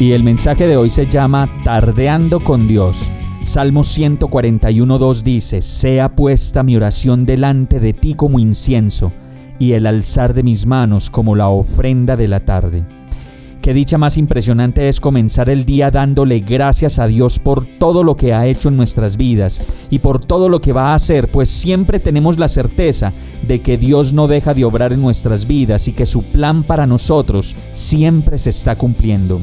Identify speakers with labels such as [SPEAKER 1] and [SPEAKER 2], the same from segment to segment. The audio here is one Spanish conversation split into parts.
[SPEAKER 1] Y el mensaje de hoy se llama Tardeando con Dios. Salmo 141.2 dice, Sea puesta mi oración delante de ti como incienso y el alzar de mis manos como la ofrenda de la tarde. Qué dicha más impresionante es comenzar el día dándole gracias a Dios por todo lo que ha hecho en nuestras vidas y por todo lo que va a hacer, pues siempre tenemos la certeza de que Dios no deja de obrar en nuestras vidas y que su plan para nosotros siempre se está cumpliendo.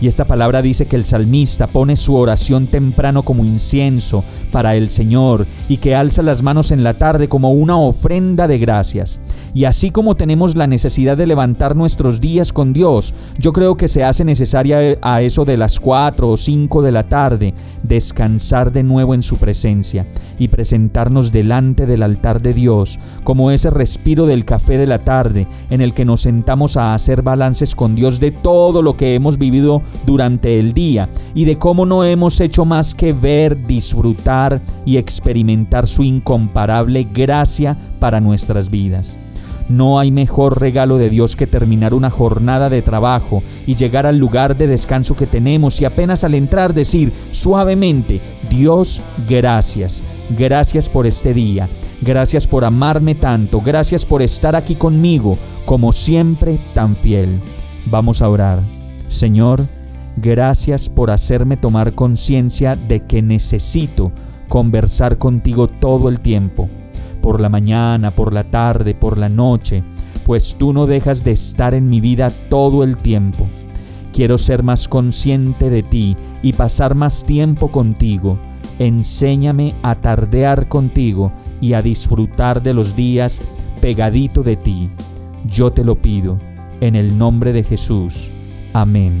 [SPEAKER 1] Y esta palabra dice que el salmista pone su oración temprano como incienso para el Señor y que alza las manos en la tarde como una ofrenda de gracias. Y así como tenemos la necesidad de levantar nuestros días con Dios, yo creo que se hace necesaria a eso de las 4 o 5 de la tarde descansar de nuevo en su presencia y presentarnos delante del altar de Dios, como ese respiro del café de la tarde en el que nos sentamos a hacer balances con Dios de todo lo que hemos vivido durante el día y de cómo no hemos hecho más que ver, disfrutar y experimentar su incomparable gracia para nuestras vidas. No hay mejor regalo de Dios que terminar una jornada de trabajo y llegar al lugar de descanso que tenemos y apenas al entrar decir suavemente, Dios, gracias, gracias por este día, gracias por amarme tanto, gracias por estar aquí conmigo, como siempre tan fiel. Vamos a orar. Señor, gracias por hacerme tomar conciencia de que necesito conversar contigo todo el tiempo por la mañana, por la tarde, por la noche, pues tú no dejas de estar en mi vida todo el tiempo. Quiero ser más consciente de ti y pasar más tiempo contigo. Enséñame a tardear contigo y a disfrutar de los días pegadito de ti. Yo te lo pido, en el nombre de Jesús. Amén.